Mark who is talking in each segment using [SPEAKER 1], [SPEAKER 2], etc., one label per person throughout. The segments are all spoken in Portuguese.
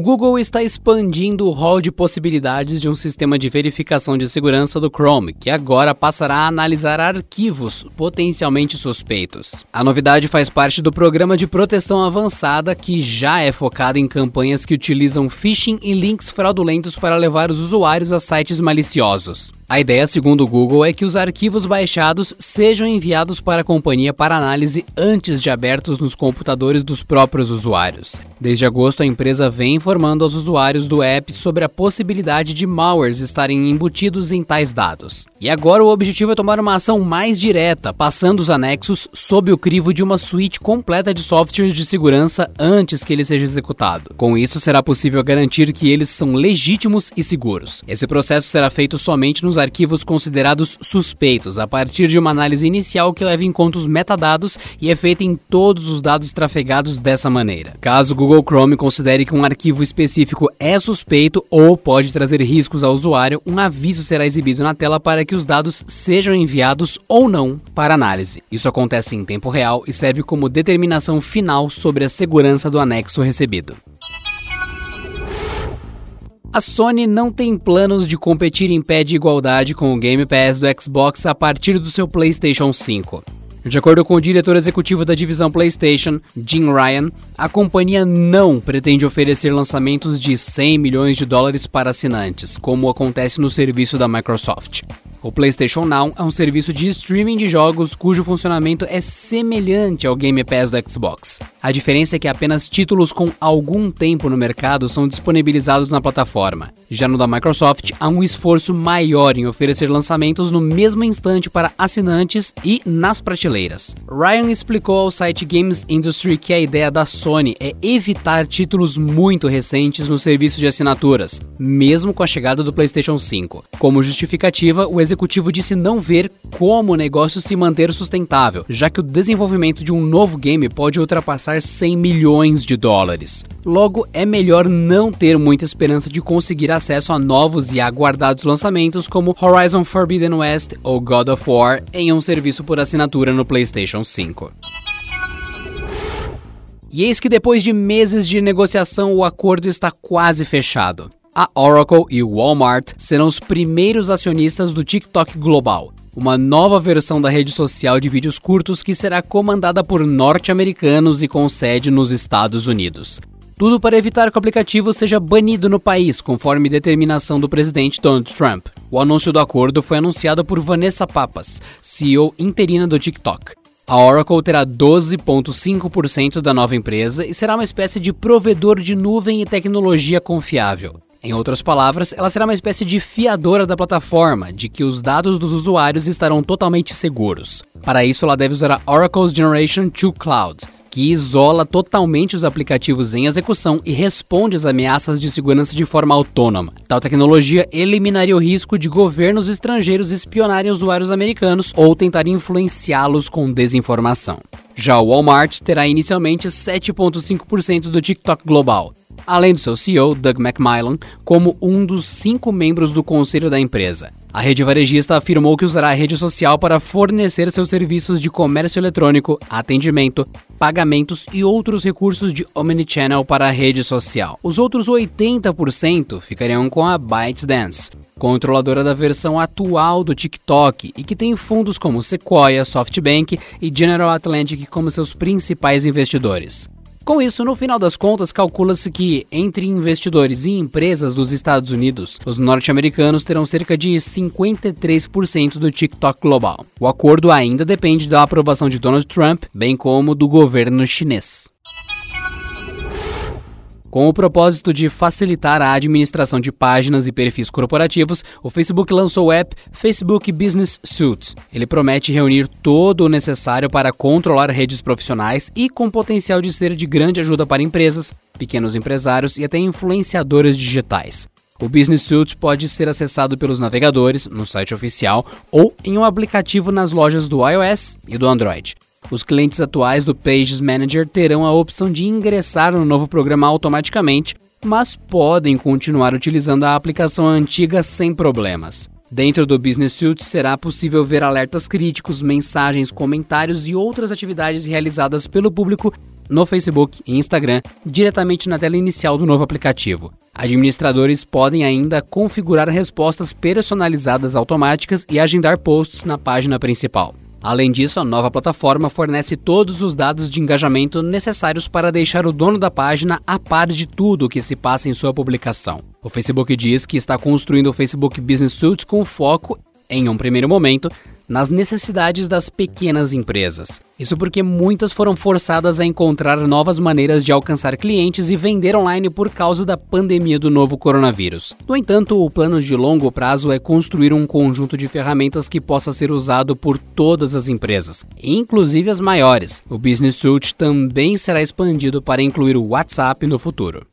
[SPEAKER 1] O Google está expandindo o rol de possibilidades de um sistema de verificação de segurança do Chrome, que agora passará a analisar arquivos potencialmente suspeitos. A novidade faz parte do programa de proteção avançada que já é focado em campanhas que utilizam phishing e links fraudulentos para levar os usuários a sites maliciosos. A ideia, segundo o Google, é que os arquivos baixados sejam enviados para a companhia para análise antes de abertos nos computadores dos próprios usuários. Desde agosto, a empresa vem informando aos usuários do app sobre a possibilidade de malwares estarem embutidos em tais dados. E agora o objetivo é tomar uma ação mais direta, passando os anexos sob o crivo de uma suíte completa de softwares de segurança antes que ele seja executado. Com isso, será possível garantir que eles são legítimos e seguros. Esse processo será feito somente nos arquivos considerados suspeitos, a partir de uma análise inicial que leva em conta os metadados e é feita em todos os dados trafegados dessa maneira. Caso o Google Chrome considere que um arquivo específico é suspeito ou pode trazer riscos ao usuário, um aviso será exibido na tela para que os dados sejam enviados ou não para análise. Isso acontece em tempo real e serve como determinação final sobre a segurança do anexo recebido. A Sony não tem planos de competir em pé de igualdade com o Game Pass do Xbox a partir do seu PlayStation 5. De acordo com o diretor executivo da divisão PlayStation, Jim Ryan, a companhia não pretende oferecer lançamentos de 100 milhões de dólares para assinantes, como acontece no serviço da Microsoft. O PlayStation Now é um serviço de streaming de jogos cujo funcionamento é semelhante ao Game Pass do Xbox. A diferença é que apenas títulos com algum tempo no mercado são disponibilizados na plataforma. Já no da Microsoft, há um esforço maior em oferecer lançamentos no mesmo instante para assinantes e nas prateleiras. Ryan explicou ao site Games Industry que a ideia da Sony é evitar títulos muito recentes no serviço de assinaturas, mesmo com a chegada do PlayStation 5. Como justificativa, o executivo disse não ver como o negócio se manter sustentável, já que o desenvolvimento de um novo game pode ultrapassar 100 milhões de dólares. Logo, é melhor não ter muita esperança de conseguir acesso a novos e aguardados lançamentos como Horizon Forbidden West ou God of War em um serviço por assinatura no PlayStation 5. E eis que depois de meses de negociação, o acordo está quase fechado. A Oracle e o Walmart serão os primeiros acionistas do TikTok Global, uma nova versão da rede social de vídeos curtos que será comandada por norte-americanos e com sede nos Estados Unidos. Tudo para evitar que o aplicativo seja banido no país, conforme determinação do presidente Donald Trump. O anúncio do acordo foi anunciado por Vanessa Papas, CEO interina do TikTok. A Oracle terá 12,5% da nova empresa e será uma espécie de provedor de nuvem e tecnologia confiável. Em outras palavras, ela será uma espécie de fiadora da plataforma, de que os dados dos usuários estarão totalmente seguros. Para isso, ela deve usar a Oracle's Generation 2 Cloud, que isola totalmente os aplicativos em execução e responde às ameaças de segurança de forma autônoma. Tal tecnologia eliminaria o risco de governos estrangeiros espionarem usuários americanos ou tentar influenciá-los com desinformação. Já o Walmart terá inicialmente 7,5% do TikTok global, além do seu CEO, Doug McMillan, como um dos cinco membros do conselho da empresa. A rede varejista afirmou que usará a rede social para fornecer seus serviços de comércio eletrônico, atendimento, pagamentos e outros recursos de omnichannel para a rede social. Os outros 80% ficariam com a ByteDance, controladora da versão atual do TikTok e que tem fundos como Sequoia, SoftBank e General Atlantic como seus principais investidores. Com isso, no final das contas, calcula-se que, entre investidores e empresas dos Estados Unidos, os norte-americanos terão cerca de 53% do TikTok global. O acordo ainda depende da aprovação de Donald Trump, bem como do governo chinês. Com o propósito de facilitar a administração de páginas e perfis corporativos, o Facebook lançou o app Facebook Business Suite. Ele promete reunir todo o necessário para controlar redes profissionais e com potencial de ser de grande ajuda para empresas, pequenos empresários e até influenciadores digitais. O Business Suite pode ser acessado pelos navegadores, no site oficial ou em um aplicativo nas lojas do iOS e do Android. Os clientes atuais do Pages Manager terão a opção de ingressar no novo programa automaticamente, mas podem continuar utilizando a aplicação antiga sem problemas. Dentro do Business Suite será possível ver alertas críticos, mensagens, comentários e outras atividades realizadas pelo público no Facebook e Instagram diretamente na tela inicial do novo aplicativo. Administradores podem ainda configurar respostas personalizadas automáticas e agendar posts na página principal. Além disso, a nova plataforma fornece todos os dados de engajamento necessários para deixar o dono da página a par de tudo o que se passa em sua publicação. O Facebook diz que está construindo o Facebook Business Suite com foco, em um primeiro momento, nas necessidades das pequenas empresas. Isso porque muitas foram forçadas a encontrar novas maneiras de alcançar clientes e vender online por causa da pandemia do novo coronavírus. No entanto, o plano de longo prazo é construir um conjunto de ferramentas que possa ser usado por todas as empresas, inclusive as maiores. O Business Suite também será expandido para incluir o WhatsApp no futuro.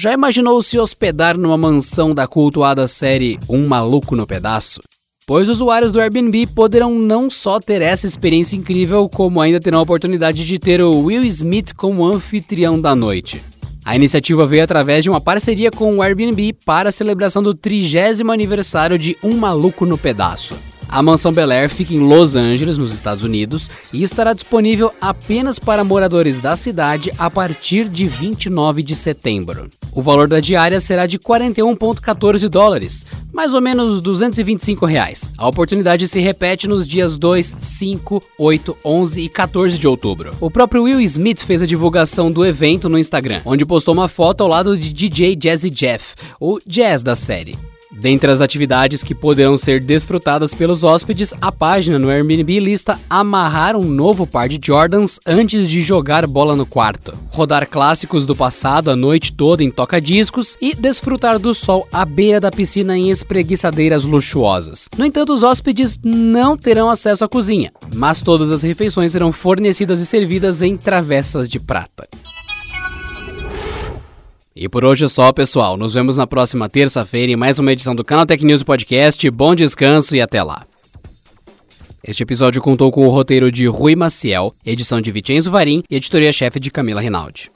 [SPEAKER 1] Já imaginou se hospedar numa mansão da cultuada série Um Maluco no Pedaço? Pois usuários do Airbnb poderão não só ter essa experiência incrível, como ainda terão a oportunidade de ter o Will Smith como anfitrião da noite. A iniciativa veio através de uma parceria com o Airbnb para a celebração do 30 aniversário de Um Maluco no Pedaço. A mansão Bel Air fica em Los Angeles, nos Estados Unidos, e estará disponível apenas para moradores da cidade a partir de 29 de setembro. O valor da diária será de 41,14 dólares, mais ou menos 225 reais. A oportunidade se repete nos dias 2, 5, 8, 11 e 14 de outubro. O próprio Will Smith fez a divulgação do evento no Instagram, onde postou uma foto ao lado de DJ Jazzy Jeff, o Jazz da série. Dentre as atividades que poderão ser desfrutadas pelos hóspedes, a página no Airbnb lista amarrar um novo par de Jordans antes de jogar bola no quarto, rodar clássicos do passado a noite toda em toca-discos e desfrutar do sol à beira da piscina em espreguiçadeiras luxuosas. No entanto, os hóspedes não terão acesso à cozinha, mas todas as refeições serão fornecidas e servidas em travessas de prata. E por hoje é só, pessoal. Nos vemos na próxima terça-feira em mais uma edição do Canal Tech News Podcast. Bom descanso e até lá. Este episódio contou com o roteiro de Rui Maciel, edição de Vicenzo Varim e editoria-chefe de Camila Rinaldi.